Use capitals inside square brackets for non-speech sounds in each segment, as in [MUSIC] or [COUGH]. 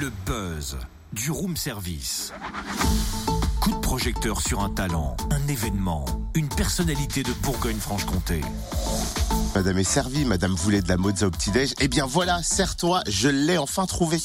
Le buzz du room service. Coup de projecteur sur un talent, un événement, une personnalité de Bourgogne-Franche-Comté. Madame est servie, madame voulait de la mozza au petit-déj. Eh bien voilà, serre-toi, je l'ai enfin trouvé.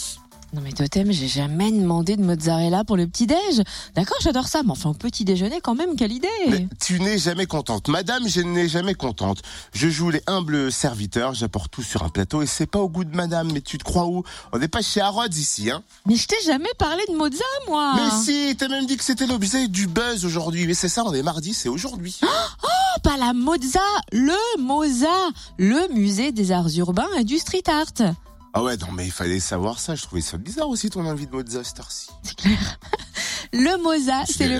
Non mais Totem, j'ai jamais demandé de mozzarella pour le petit-déj. D'accord, j'adore ça, mais enfin au petit déjeuner quand même, quelle idée Mais tu n'es jamais contente. Madame, je n'ai jamais contente. Je joue les humbles serviteurs, j'apporte tout sur un plateau et c'est pas au goût de madame. Mais tu te crois où? On n'est pas chez Harrods ici, hein Mais je t'ai jamais parlé de mozza, moi Mais si, t'as même dit que c'était l'objet du buzz aujourd'hui. Mais c'est ça, on est mardi, c'est aujourd'hui. [GASPS] Oh, pas la mozza, le Moza, le musée des arts urbains et du street art. Ah ouais, non mais il fallait savoir ça. Je trouvais ça bizarre aussi ton envie de mozza cette heure-ci. C'est clair. Le Moza, Je c'est le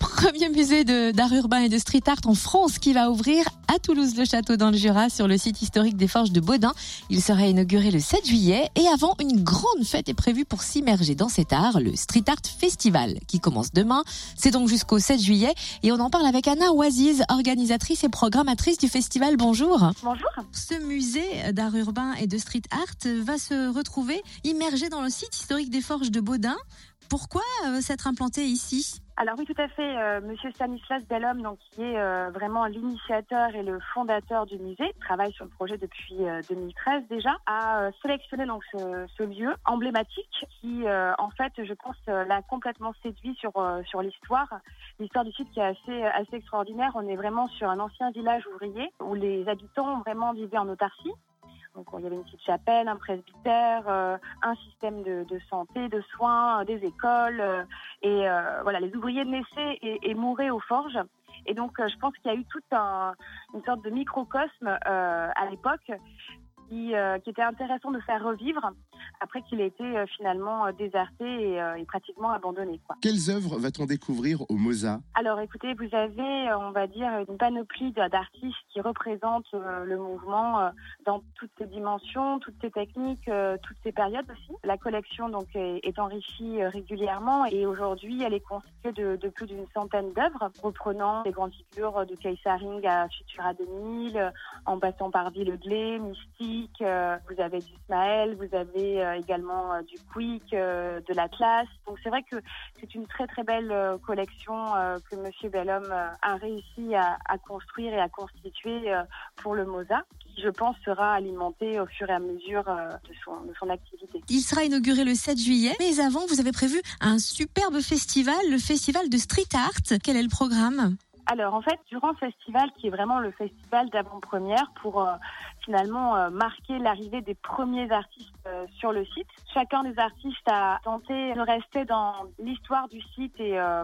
premier musée de- d'art urbain et de street art en France qui va ouvrir à Toulouse-le-Château dans le Jura sur le site historique des Forges de Baudin. Il sera inauguré le 7 juillet et avant, une grande fête est prévue pour s'immerger dans cet art, le Street Art Festival qui commence demain. C'est donc jusqu'au 7 juillet et on en parle avec Anna Oisiz, organisatrice et programmatrice du festival. Bonjour. Bonjour. Ce musée d'art urbain et de street art va se retrouver immergé dans le site historique des Forges de Baudin. Pourquoi euh, s'être implanté ici? Alors oui, tout à fait. euh, Monsieur Stanislas Bellhomme, donc qui est euh, vraiment l'initiateur et le fondateur du musée, travaille sur le projet depuis euh, 2013 déjà, a sélectionné donc ce, lieu emblématique qui, en fait, je pense, l'a complètement séduit sur sur l'histoire. L'histoire du site qui est assez assez extraordinaire. On est vraiment sur un ancien village ouvrier où les habitants vraiment vivaient en autarcie. Donc il y avait une petite chapelle, un presbytère, euh, un système de, santé, de soins, euh, des écoles. euh, et voilà, les ouvriers naissaient et, et mouraient aux forges. Et donc je pense qu'il y a eu toute un, une sorte de microcosme à l'époque qui était intéressant de faire revivre après qu'il ait été euh, finalement euh, déserté et, euh, et pratiquement abandonné. Quoi. Quelles œuvres va-t-on découvrir au Moza? Alors écoutez, vous avez, on va dire, une panoplie d'artistes qui représentent le mouvement dans toutes ses dimensions, toutes ses techniques, toutes ses périodes aussi. La collection donc est, est enrichie régulièrement et aujourd'hui elle est constituée de, de plus d'une centaine d'œuvres reprenant les grandes figures de Keisaring à Futura 2000, euh, en passant par Villeglé, Mystique, euh, vous avez du Ismaël, vous avez également euh, du Quick, euh, de l'Atlas. Donc c'est vrai que c'est une très très belle euh, collection euh, que Monsieur Bellhomme euh, a réussi à, construire et à constituer euh, pour le Mosa, qui je pense sera alimenté au fur et à mesure euh, de, son, de son activité. Il sera inauguré le 7 juillet. Mais avant, vous avez prévu un superbe festival, le festival de street art. Quel est le programme? Alors en fait, durant ce festival, qui est vraiment le festival d'avant-première pour euh, finalement euh, marquer l'arrivée des premiers artistes euh, sur le site, chacun des artistes a tenté de rester dans l'histoire du site et, euh,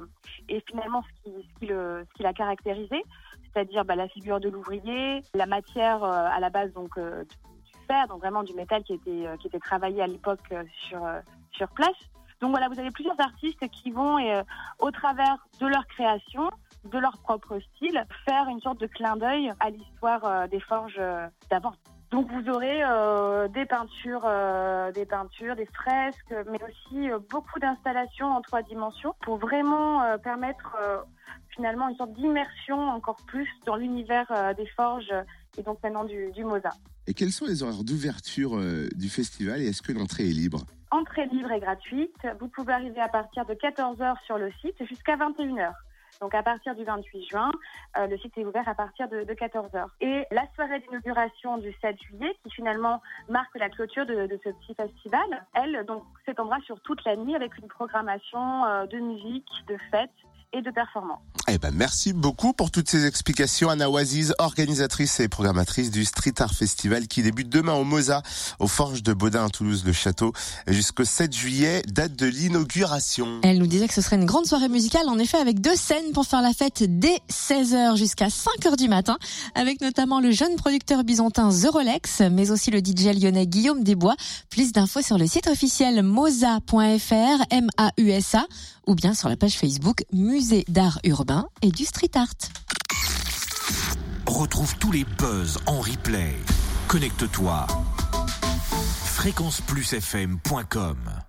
et finalement ce qui, ce qui le- ce qui l'a caractérisé, c'est-à-dire bah, la figure de l'ouvrier, la matière euh, à la base donc euh, du fer, donc vraiment du métal qui était qui était travaillé à l'époque sur sur place. Donc voilà, vous avez plusieurs artistes qui vont euh, au travers de leur création de leur propre style, faire une sorte de clin d'œil à l'histoire euh, des forges euh, d'avant. Donc vous aurez euh, des peintures, euh, des peintures, des fresques, mais aussi euh, beaucoup d'installations en trois dimensions pour vraiment permettre finalement une sorte d'immersion encore plus dans l'univers des forges et donc maintenant du, du Mosa. Et quels sont les horaires d'ouverture du festival et est-ce que l'entrée est libre? Entrée libre et gratuite. Vous pouvez arriver à partir de 14h sur le site jusqu'à 21h. Donc à partir du 28 juin, euh, le site est ouvert à partir de, de 14h. Et la soirée d'inauguration du 7 juillet, qui finalement marque la clôture de, ce petit festival, elle s'étendra sur toute la nuit avec une programmation euh, de musique, de fêtes et de performances. Eh ben, merci beaucoup pour toutes ces explications. Anna Oisiz, organisatrice et programmatrice du Street Art Festival qui débute demain au Moza, aux Forges de Baudin à Toulouse-le-Château, jusqu'au 7 juillet, date de l'inauguration. Elle nous disait que ce serait une grande soirée musicale, en effet, avec deux scènes pour faire la fête dès 16h jusqu'à 5h du matin, avec notamment le jeune producteur byzantin The Rolex, mais aussi le DJ lyonnais Guillaume Desbois. Plus d'infos sur le site officiel mosa.fr, M-A-U-S-A, ou bien sur la page Facebook Musée d'art urbain et du street art. Retrouve tous les buzz en replay. Connecte-toi. fréquenceplusfm.com